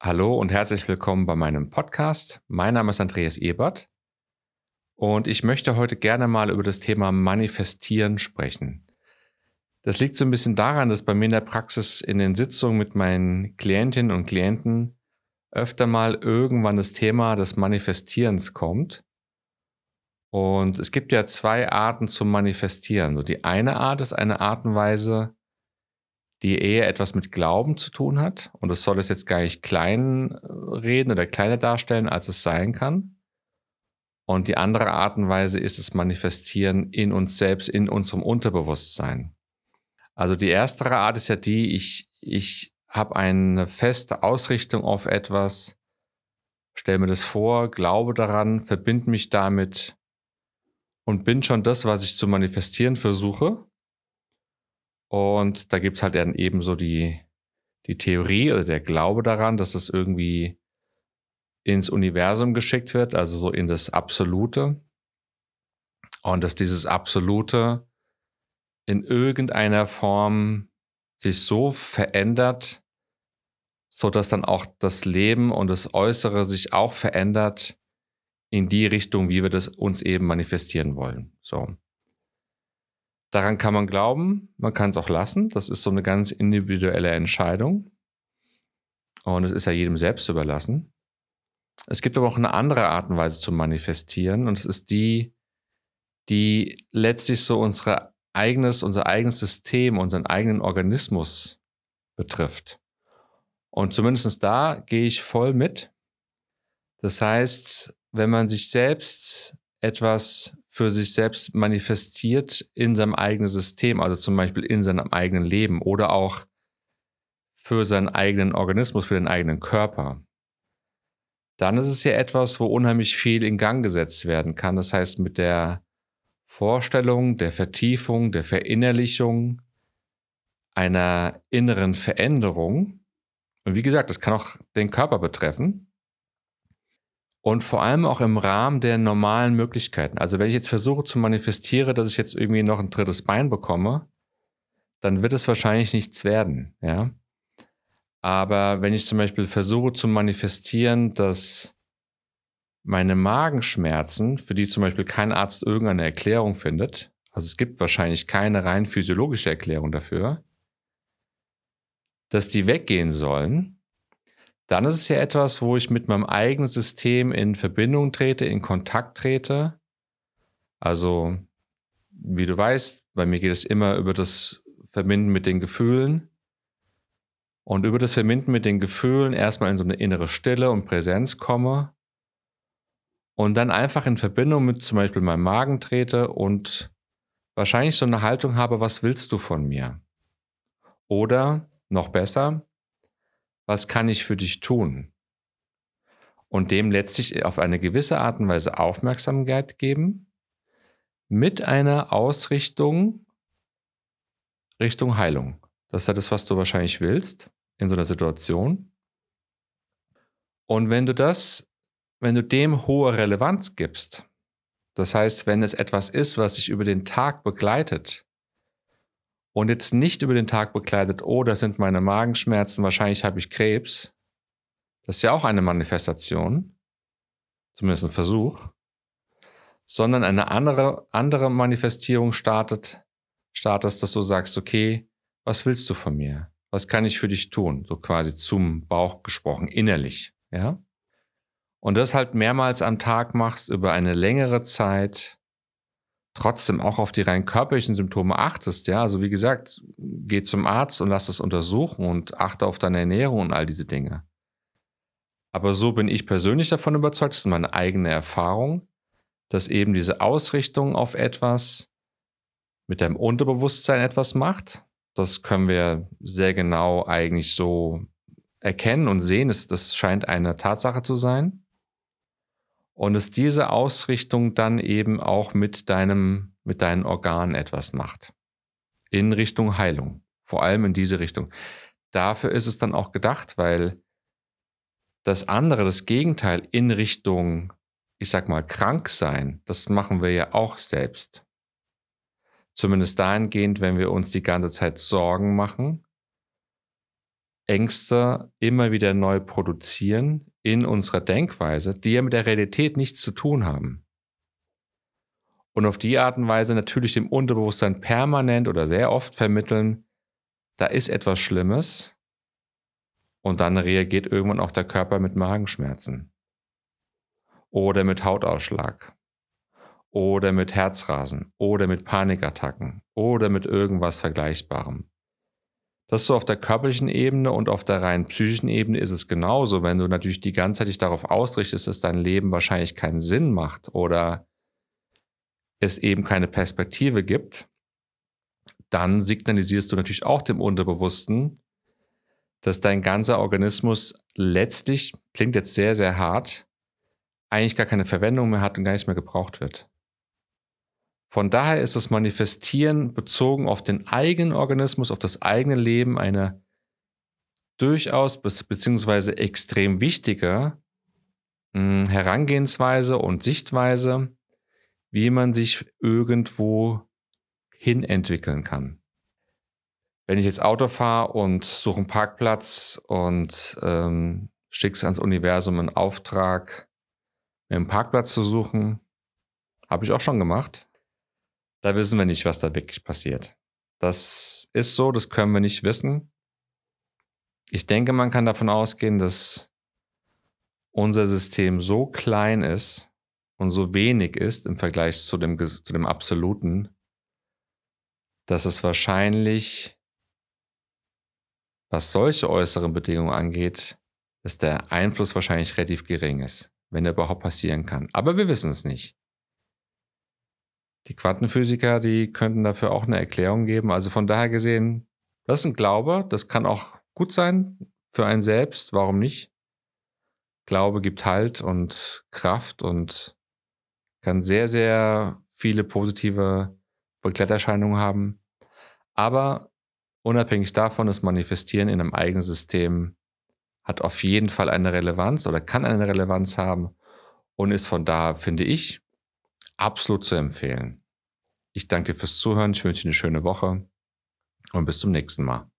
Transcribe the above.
Hallo und herzlich willkommen bei meinem Podcast. Mein Name ist Andreas Ebert und ich möchte heute gerne mal über das Thema Manifestieren sprechen. Das liegt so ein bisschen daran, dass bei mir in der Praxis in den Sitzungen mit meinen Klientinnen und Klienten öfter mal irgendwann das Thema des Manifestierens kommt. Und es gibt ja zwei Arten zum Manifestieren. So die eine Art ist eine Art und Weise, die eher etwas mit Glauben zu tun hat. Und das soll es jetzt gar nicht klein reden oder kleiner darstellen, als es sein kann. Und die andere Art und Weise ist es Manifestieren in uns selbst, in unserem Unterbewusstsein. Also die erste Art ist ja die, ich, ich habe eine feste Ausrichtung auf etwas, stelle mir das vor, glaube daran, verbinde mich damit und bin schon das, was ich zu manifestieren versuche. Und da gibt's halt dann eben so die, die Theorie oder der Glaube daran, dass es irgendwie ins Universum geschickt wird, also so in das Absolute. Und dass dieses Absolute in irgendeiner Form sich so verändert, so dass dann auch das Leben und das Äußere sich auch verändert in die Richtung, wie wir das uns eben manifestieren wollen. So. Daran kann man glauben, man kann es auch lassen. Das ist so eine ganz individuelle Entscheidung. Und es ist ja jedem selbst überlassen. Es gibt aber auch eine andere Art und Weise zu manifestieren. Und es ist die, die letztlich so unsere eigenes, unser eigenes System, unseren eigenen Organismus betrifft. Und zumindest da gehe ich voll mit. Das heißt, wenn man sich selbst etwas für sich selbst manifestiert in seinem eigenen System, also zum Beispiel in seinem eigenen Leben oder auch für seinen eigenen Organismus, für den eigenen Körper, dann ist es ja etwas, wo unheimlich viel in Gang gesetzt werden kann. Das heißt, mit der Vorstellung, der Vertiefung, der Verinnerlichung einer inneren Veränderung, und wie gesagt, das kann auch den Körper betreffen, und vor allem auch im Rahmen der normalen Möglichkeiten. Also wenn ich jetzt versuche zu manifestieren, dass ich jetzt irgendwie noch ein drittes Bein bekomme, dann wird es wahrscheinlich nichts werden, ja. Aber wenn ich zum Beispiel versuche zu manifestieren, dass meine Magenschmerzen, für die zum Beispiel kein Arzt irgendeine Erklärung findet, also es gibt wahrscheinlich keine rein physiologische Erklärung dafür, dass die weggehen sollen, dann ist es ja etwas, wo ich mit meinem eigenen System in Verbindung trete, in Kontakt trete. Also, wie du weißt, bei mir geht es immer über das Verbinden mit den Gefühlen. Und über das Verbinden mit den Gefühlen erstmal in so eine innere Stille und Präsenz komme. Und dann einfach in Verbindung mit zum Beispiel meinem Magen trete und wahrscheinlich so eine Haltung habe, was willst du von mir? Oder noch besser, was kann ich für dich tun? Und dem letztlich auf eine gewisse Art und Weise Aufmerksamkeit geben, mit einer Ausrichtung Richtung Heilung. Das ist ja das, was du wahrscheinlich willst in so einer Situation. Und wenn du das, wenn du dem hohe Relevanz gibst, das heißt, wenn es etwas ist, was sich über den Tag begleitet, und jetzt nicht über den Tag bekleidet, oh, das sind meine Magenschmerzen, wahrscheinlich habe ich Krebs. Das ist ja auch eine Manifestation, zumindest ein Versuch, sondern eine andere, andere Manifestierung startet, startest, dass du sagst, okay, was willst du von mir? Was kann ich für dich tun? So quasi zum Bauch gesprochen, innerlich, ja? Und das halt mehrmals am Tag machst über eine längere Zeit, trotzdem auch auf die rein körperlichen Symptome achtest, ja, also wie gesagt, geh zum Arzt und lass das untersuchen und achte auf deine Ernährung und all diese Dinge. Aber so bin ich persönlich davon überzeugt, das ist meine eigene Erfahrung, dass eben diese Ausrichtung auf etwas mit deinem Unterbewusstsein etwas macht. Das können wir sehr genau eigentlich so erkennen und sehen. Das scheint eine Tatsache zu sein und es diese Ausrichtung dann eben auch mit deinem, mit deinen Organen etwas macht. In Richtung Heilung. Vor allem in diese Richtung. Dafür ist es dann auch gedacht, weil das andere, das Gegenteil in Richtung, ich sag mal, krank sein, das machen wir ja auch selbst. Zumindest dahingehend, wenn wir uns die ganze Zeit Sorgen machen Ängste immer wieder neu produzieren in unserer Denkweise, die ja mit der Realität nichts zu tun haben. Und auf die Art und Weise natürlich dem Unterbewusstsein permanent oder sehr oft vermitteln, da ist etwas Schlimmes und dann reagiert irgendwann auch der Körper mit Magenschmerzen oder mit Hautausschlag oder mit Herzrasen oder mit Panikattacken oder mit irgendwas Vergleichbarem. Das so auf der körperlichen Ebene und auf der rein psychischen Ebene ist es genauso, wenn du natürlich die ganze Zeit dich darauf ausrichtest, dass dein Leben wahrscheinlich keinen Sinn macht oder es eben keine Perspektive gibt, dann signalisierst du natürlich auch dem Unterbewussten, dass dein ganzer Organismus letztlich, klingt jetzt sehr, sehr hart, eigentlich gar keine Verwendung mehr hat und gar nicht mehr gebraucht wird. Von daher ist das Manifestieren bezogen auf den eigenen Organismus, auf das eigene Leben eine durchaus beziehungsweise extrem wichtige hm, Herangehensweise und Sichtweise, wie man sich irgendwo hin entwickeln kann. Wenn ich jetzt Auto fahre und suche einen Parkplatz und ähm, schick's ans Universum einen Auftrag, mir einen Parkplatz zu suchen, habe ich auch schon gemacht. Da wissen wir nicht, was da wirklich passiert. Das ist so, das können wir nicht wissen. Ich denke, man kann davon ausgehen, dass unser System so klein ist und so wenig ist im Vergleich zu dem, zu dem Absoluten, dass es wahrscheinlich, was solche äußeren Bedingungen angeht, dass der Einfluss wahrscheinlich relativ gering ist, wenn er überhaupt passieren kann. Aber wir wissen es nicht. Die Quantenphysiker, die könnten dafür auch eine Erklärung geben. Also von daher gesehen, das ist ein Glaube, das kann auch gut sein für einen selbst, warum nicht? Glaube gibt Halt und Kraft und kann sehr, sehr viele positive Begleiterscheinungen haben. Aber unabhängig davon, das Manifestieren in einem eigenen System hat auf jeden Fall eine Relevanz oder kann eine Relevanz haben und ist von da, finde ich, absolut zu empfehlen. Ich danke dir fürs Zuhören. Ich wünsche dir eine schöne Woche und bis zum nächsten Mal.